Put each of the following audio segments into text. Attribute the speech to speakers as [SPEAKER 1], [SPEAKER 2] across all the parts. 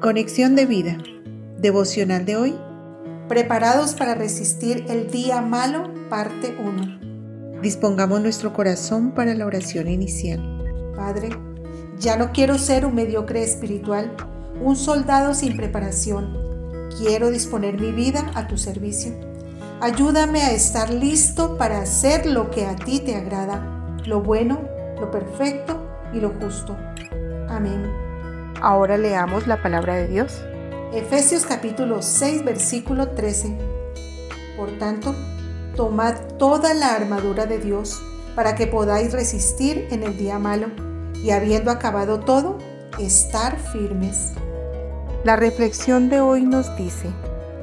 [SPEAKER 1] Conexión de vida. Devocional de hoy.
[SPEAKER 2] Preparados para resistir el día malo, parte 1.
[SPEAKER 1] Dispongamos nuestro corazón para la oración inicial.
[SPEAKER 2] Padre, ya no quiero ser un mediocre espiritual, un soldado sin preparación. Quiero disponer mi vida a tu servicio. Ayúdame a estar listo para hacer lo que a ti te agrada, lo bueno, lo perfecto y lo justo. Amén.
[SPEAKER 1] Ahora leamos la palabra de Dios.
[SPEAKER 2] Efesios capítulo 6 versículo 13. Por tanto, tomad toda la armadura de Dios para que podáis resistir en el día malo y habiendo acabado todo, estar firmes.
[SPEAKER 1] La reflexión de hoy nos dice,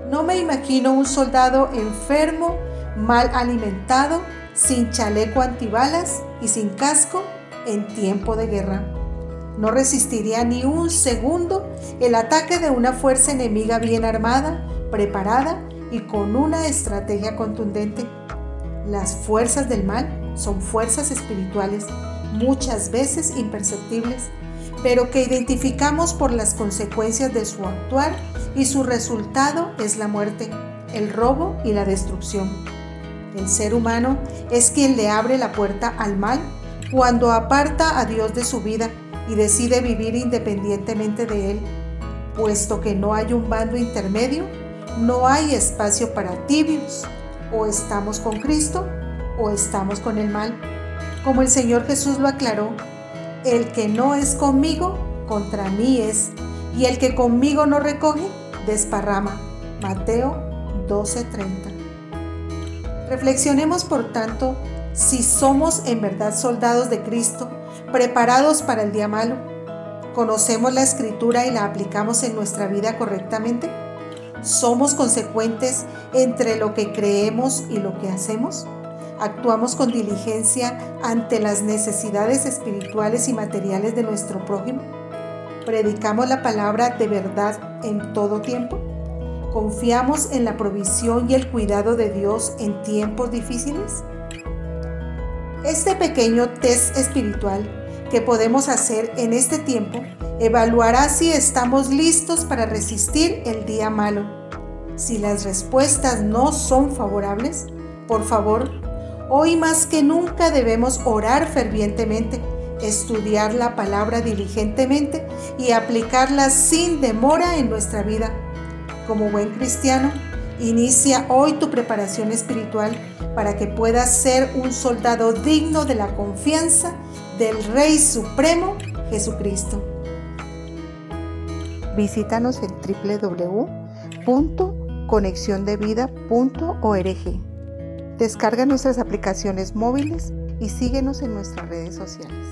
[SPEAKER 2] no me imagino un soldado enfermo, mal alimentado, sin chaleco antibalas y sin casco en tiempo de guerra no resistiría ni un segundo el ataque de una fuerza enemiga bien armada, preparada y con una estrategia contundente. Las fuerzas del mal son fuerzas espirituales, muchas veces imperceptibles, pero que identificamos por las consecuencias de su actuar y su resultado es la muerte, el robo y la destrucción. El ser humano es quien le abre la puerta al mal cuando aparta a Dios de su vida y decide vivir independientemente de él. Puesto que no hay un bando intermedio, no hay espacio para tibios. O estamos con Cristo o estamos con el mal. Como el Señor Jesús lo aclaró, el que no es conmigo, contra mí es, y el que conmigo no recoge, desparrama. Mateo 12:30. Reflexionemos por tanto si somos en verdad soldados de Cristo, preparados para el día malo. ¿Conocemos la escritura y la aplicamos en nuestra vida correctamente? ¿Somos consecuentes entre lo que creemos y lo que hacemos? ¿Actuamos con diligencia ante las necesidades espirituales y materiales de nuestro prójimo? ¿Predicamos la palabra de verdad en todo tiempo? ¿Confiamos en la provisión y el cuidado de Dios en tiempos difíciles? Este pequeño test espiritual que podemos hacer en este tiempo evaluará si estamos listos para resistir el día malo. Si las respuestas no son favorables, por favor, hoy más que nunca debemos orar fervientemente, estudiar la palabra diligentemente y aplicarla sin demora en nuestra vida. Como buen cristiano, inicia hoy tu preparación espiritual para que puedas ser un soldado digno de la confianza del Rey Supremo Jesucristo.
[SPEAKER 1] Visítanos en www.conexiondevida.org. Descarga nuestras aplicaciones móviles y síguenos en nuestras redes sociales.